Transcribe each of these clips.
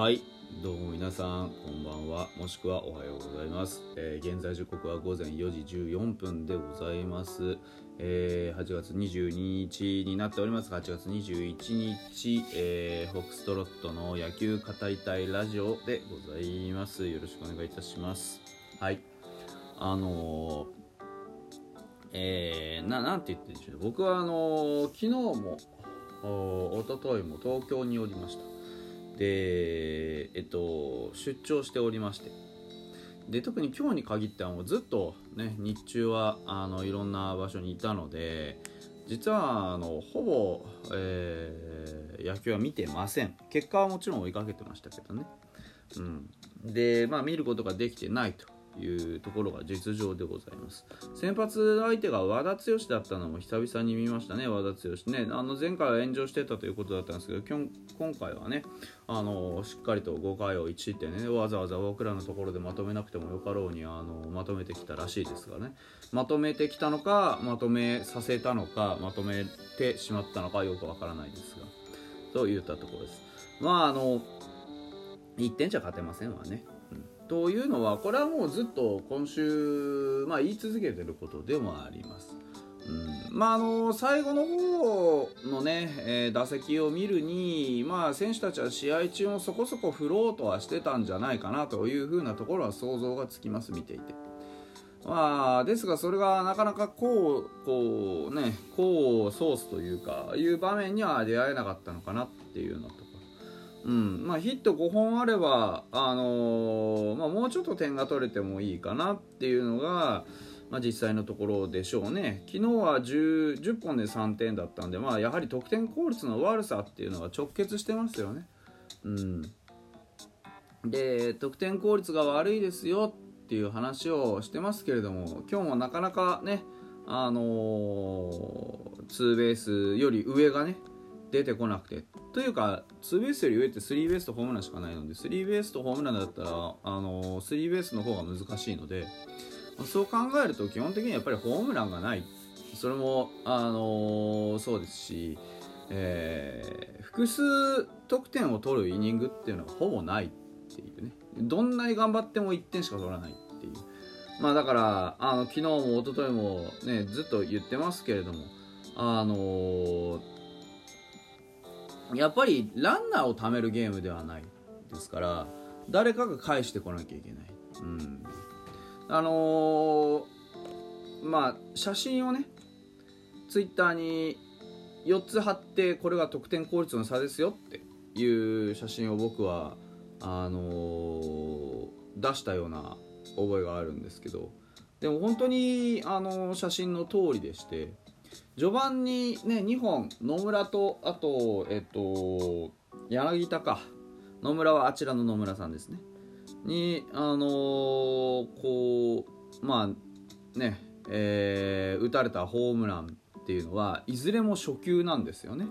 はい。どうも皆さんこんばんは。もしくはおはようございます、えー現在時刻は午前4時14分でございます、えー8月22日になっておりますが8月21日、えーフォックストロットの野球語りたいラジオでございます。よろしくお願いいたします。はい。あのーえーななんて言ってるんでしょうね。僕はあのー昨日もお一昨日も東京におりました。でえっと出張しておりまして。で特に今日に限ってはもうずっとね日中はあのいろんな場所にいたので実はあのほぼ、えー野球は見てません。結果はもちろん追いかけてましたけどね。うん、で、まあ、見ることができてないと。いうところが実情でございます。先発相手が和田剛だったのも久々に見ましたね和田剛ね。あの前回は炎上してたということだったんですけど今日今回はねあのしっかりと5回を1失点ねわざわざ僕らのところでまとめなくてもよかろうにあのまとめてきたらしいですがね。まとめてきたのかまとめさせたのかまとめてしまったのかよくわからないですが。といったところです。まああの1点じゃ勝てませんわね。というのはこれはもうずっと今週、まあ、言い続けてることでもあります。うんまあ、あの最後の方のね、えー打席を見るに、まあ、選手たちは試合中もそこそこ振ろうとはしてたんじゃないかなというふうなところは想像がつきます見ていて。まあ、ですがそれがなかなかこうこうねこうソースというかいう場面には出会えなかったのかなっていうようなと。うん。まあ、ヒット5本あれば、あのーまあ、もうちょっと点が取れてもいいかなっていうのが、まあ、実際のところでしょうね。昨日は 10, 10本で3点だったんで、まあ、やはり得点効率の悪さっていうのが直結してますよね。うん、で得点効率が悪いですよっていう話をしてますけれども今日もなかなかね、あのーツーベースより上がね出てこなくて。というかツーベースより上ってスリーベースとホームランしかないのでスリーベースとホームランだったらあのスリーベースの方が難しいのでそう考えると基本的にやっぱりホームランがない。それもあのそうですし、えー複数得点を取るイニングっていうのがほぼないっていうね。どんなに頑張っても1点しか取らないっていう。まあだからあの昨日も一昨日もねずっと言ってますけれどもあのーやっぱりランナーを貯めるゲームではないですから誰かが返してこなきゃいけない、うん、あのーまあ写真をねツイッターに4つ貼ってこれが得点効率の差ですよっていう写真を僕はあのー出したような覚えがあるんですけどでも本当にあの写真の通りでして序盤にね2本野村とあとえっと柳田か。野村はあちらの野村さんですね。にあのーこうまあねえー打たれたホームランっていうのはいずれも初球なんですよね。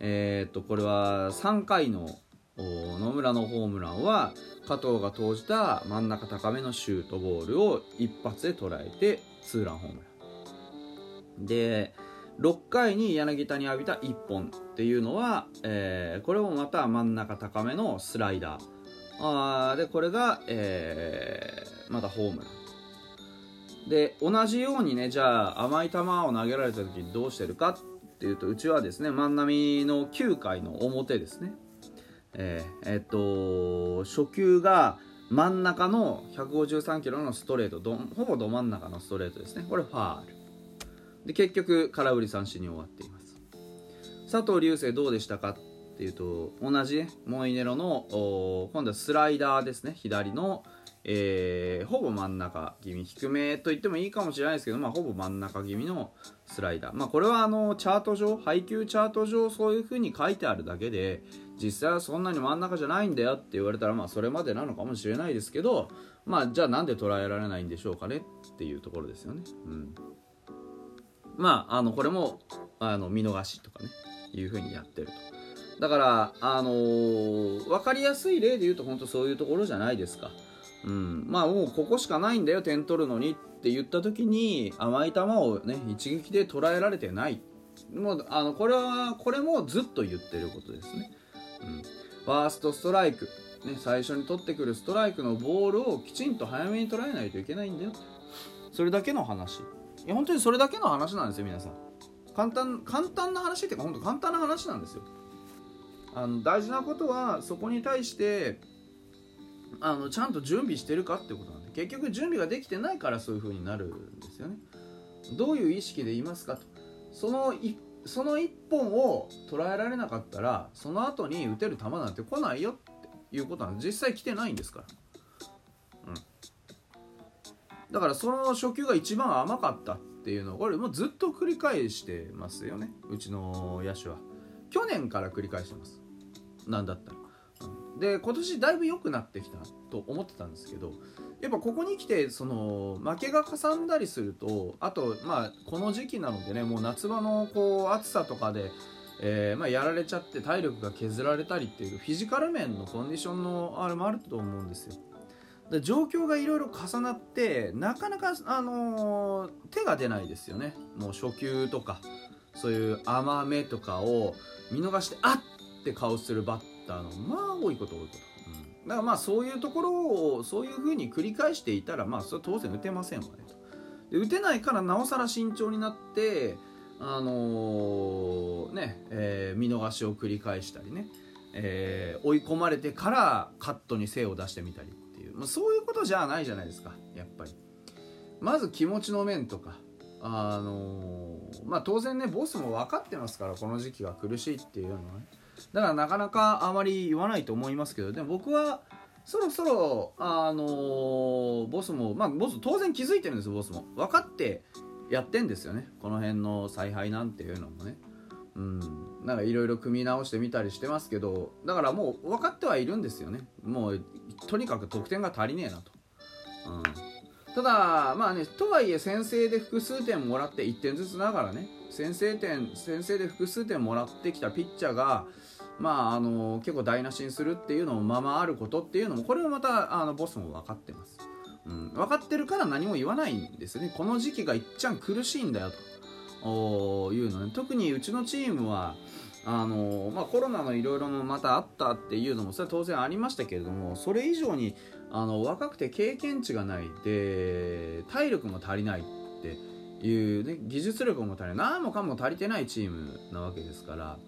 えーっとこれは3回の野村のホームランは加藤が投じた真ん中高めのシュートボールを一発で捉えてツーランホームラン。で6回に柳田に浴びた1本っていうのは、えーこれもまた真ん中高めのスライダー。あーでこれが、えーまたホームラン。で同じようにねじゃあ甘い球を投げられた時どうしてるかっていうとうちはですね万波の9回の表ですね。えーえっと初球が真ん中の153キロのストレートどほぼど真ん中のストレートですね。これファール。で結局空振り三振に終わっています。佐藤流星どうでしたかっていうと同じねモイネロの今度はスライダーですね。左の、えーほぼ真ん中気味低めと言ってもいいかもしれないですけど、まあ、ほぼ真ん中気味のスライダー、まあ、これはあのチャート上配球チャート上そういう風に書いてあるだけで実際はそんなに真ん中じゃないんだよって言われたらまあそれまでなのかもしれないですけどまあじゃあなんで捉えられないんでしょうかねっていうところですよね。うん。まあ、あのこれもあの見逃しとかねいうふうにやってると。だから、あのー分かりやすい例で言うと本当そういうところじゃないですか、うん、まあもうここしかないんだよ点取るのにって言った時に甘い球をね一撃で捉えられてない。もうあのこれはこれもずっと言ってることですね、うん、ファーストストライクね、最初に取ってくるストライクのボールをきちんと早めに捉えないといけないんだよそれだけの話。いや本当にそれだけの話なんですよ皆さん。簡単簡単な話っていうか本当簡単な話なんですよ。あの大事なことはそこに対してあのちゃんと準備してるかってことなんで結局準備ができてないからそういう風になるんですよね。どういう意識でいますかと。その一その1本を捉えられなかったらその後に打てる球なんて来ないよっていうことなんで実際来てないんですから、だからその初球が一番甘かったっていうのをこれもうずっと繰り返してますよねうちの野手は。去年から繰り返してます。なんだったら。で今年だいぶ良くなってきたと思ってたんですけどやっぱここに来てその負けがかさんだりするとあとまあこの時期なのでねもう夏場のこう暑さとかで、えー、まあ、やられちゃって体力が削られたりっていうフィジカル面のコンディションのあれもあると思うんですよ。状況がいろいろ重なってなかなか、あのー、手が出ないですよね。もう初球とかそういう甘めとかを見逃してあっって顔するバッターのまあ多いこと多いこと。だからまあそういうところをそういうふうに繰り返していたらまあそれは当然打てませんわねと。で打てないからなおさら慎重になってあのー、ね、えー、見逃しを繰り返したりね、え、追い込まれてからカットに精を出してみたり、まあ、そういうことじゃないじゃないですか。やっぱり。まず気持ちの面とか。あのまあ当然ねボスも分かってますからこの時期が苦しいっていうのはね。だからなかなかあまり言わないと思いますけどでも僕はそろそろあのー、ボスもまあボス当然気づいてるんですボスも。分かってやってんですよね。この辺の采配なんていうのもね。うん。なんかいろいろ組み直してみたりしてますけどだからもう分かってはいるんですよね。もうとにかく得点が足りねえなと、うん、ただまあねとはいえ先制で複数点もらって1点ずつながらね。先制点先制で複数点もらってきたピッチャーがまあ、あの結構台無しにするっていうのもままあることっていうのもこれもまたあのボスも分かってます、うん、分かってるから何も言わないんですね。この時期がいっちゃん苦しいんだよと。いうのね。特にうちのチームはあのまあ、コロナのいろいろもまたあったっていうのもそれは当然ありましたけれどもそれ以上にあの若くて経験値がないで体力も足りないっていう、ね、技術力も足りない何もかも足りてないチームなわけですから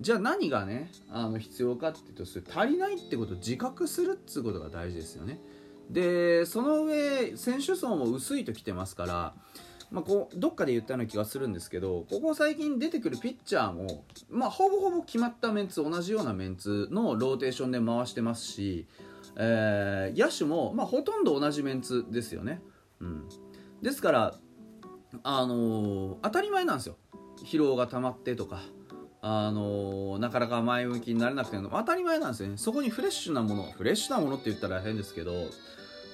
じゃあ何がねあの必要かっていうとそれ足りないってことを自覚するっつうことが大事ですよね。でその上選手層も薄いときてますから、まあ、こうどっかで言ったような気がするんですけどここ最近出てくるピッチャーも、まあ、ほぼほぼ決まったメンツ同じようなメンツのローテーションで回してますし、えー、野手も、まあ、ほとんど同じメンツですよね、うん、ですからあのー、当たり前なんですよ。疲労が溜まってとかあのなかなか前向きになれなくても当たり前なんですよね。そこにフレッシュなものフレッシュなものって言ったら変ですけど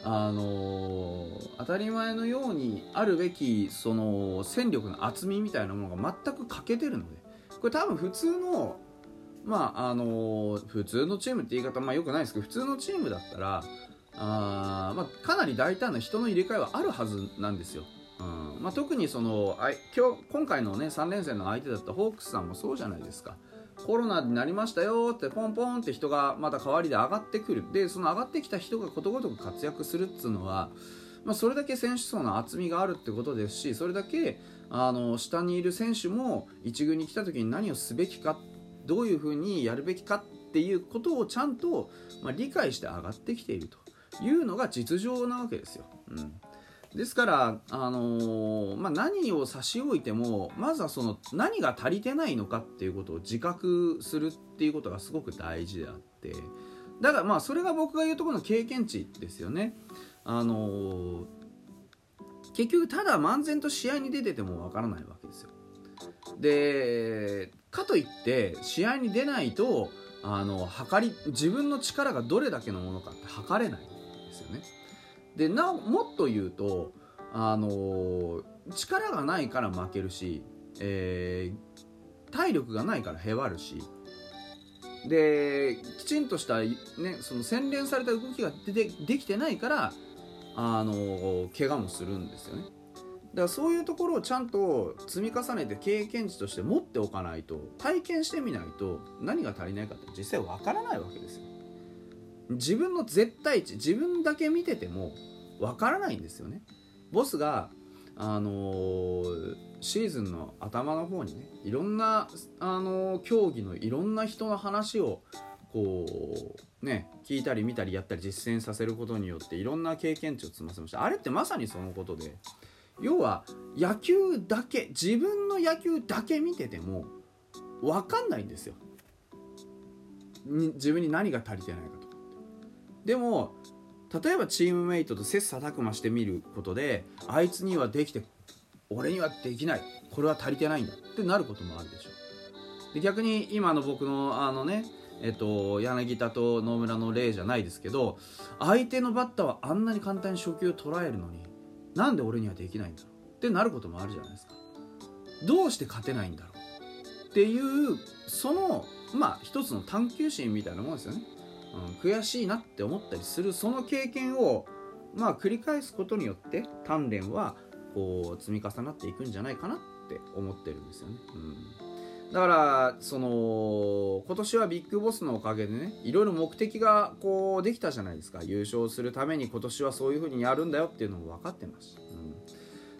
あの当たり前のようにあるべきその戦力の厚みみたいなものが全く欠けてるのでこれ多分普通のまああの普通のチームって言い方まあよくないですけど普通のチームだったらあ、まあ、かなり大胆な人の入れ替えはあるはずなんですよ。うん。まあ、特にそのあ今日今回の、ね、3連戦の相手だったホークスさんもそうじゃないですか。コロナになりましたよってポンポンって人がまた代わりで上がってくるでその上がってきた人がことごとく活躍するっつうのは、まあ、それだけ選手層の厚みがあるってことですしそれだけあの下にいる選手も1軍に来た時に何をすべきかどういうふうにやるべきかっていうことをちゃんと、まあ、理解して上がってきているというのが実情なわけですよ。うんですから、あのー、まあ、何を差し置いてもまずはその何が足りてないのかっていうことを自覚するっていうことがすごく大事であってだからまあそれが僕が言うところの経験値ですよね。あのー、結局ただ漫然と試合に出ててもわからないわけですよ。でかといって試合に出ないとあの測り自分の力がどれだけのものかって測れないんですよね。でなおもっと言うとあの力がないから負けるし、えー、体力がないからへわるしできちんとした、ね、その洗練された動きがでできてないからあの怪我もするんですよね。だからそういうところをちゃんと積み重ねて経験値として持っておかないと体験してみないと何が足りないかって実際わからないわけですよ。自分の絶対値自分だけ見ててもわからないんですよね。ボスがあのー、シーズンの頭の方にねいろんな、あのー、競技のいろんな人の話をこうね聞いたり見たりやったり実践させることによっていろんな経験値を積ませました。あれってまさにそのことで要は野球だけ自分の野球だけ見てても分かんないんですよ。自分に何が足りてないか。でも例えばチームメイトと切磋琢磨してみることであいつにはできて俺にはできない。これは足りてないんだってなることもあるでしょで逆に今の僕のあのねえっと、柳田と野村の例じゃないですけど相手のバッターはあんなに簡単に初球を捉えるのになんで俺にはできないんだろうってなることもあるじゃないですか。どうして勝てないんだろうっていうそのまあ一つの探求心みたいなもんですよね、うん、悔しいなって思ったりするその経験をまあ繰り返すことによって鍛錬はこう積み重なっていくんじゃないかなって思ってるんですよね、うん。だからその今年はビッグボスのおかげでねいろいろ目的がこうできたじゃないですか。優勝するために今年はそういう風にやるんだよっていうのも分かってます、うん、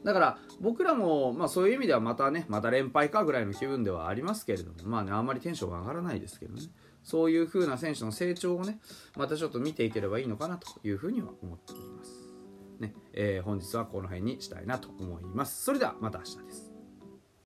だから僕らも、まあ、そういう意味ではまたねまた連敗かぐらいの気分ではありますけれどもまあねあんまりテンションが上がらないですけどね。そういう風な選手の成長をねまたちょっと見ていければいいのかなというふうには思っています。ね、えー、本日はこの辺にしたいなと思います。それではまた明日です。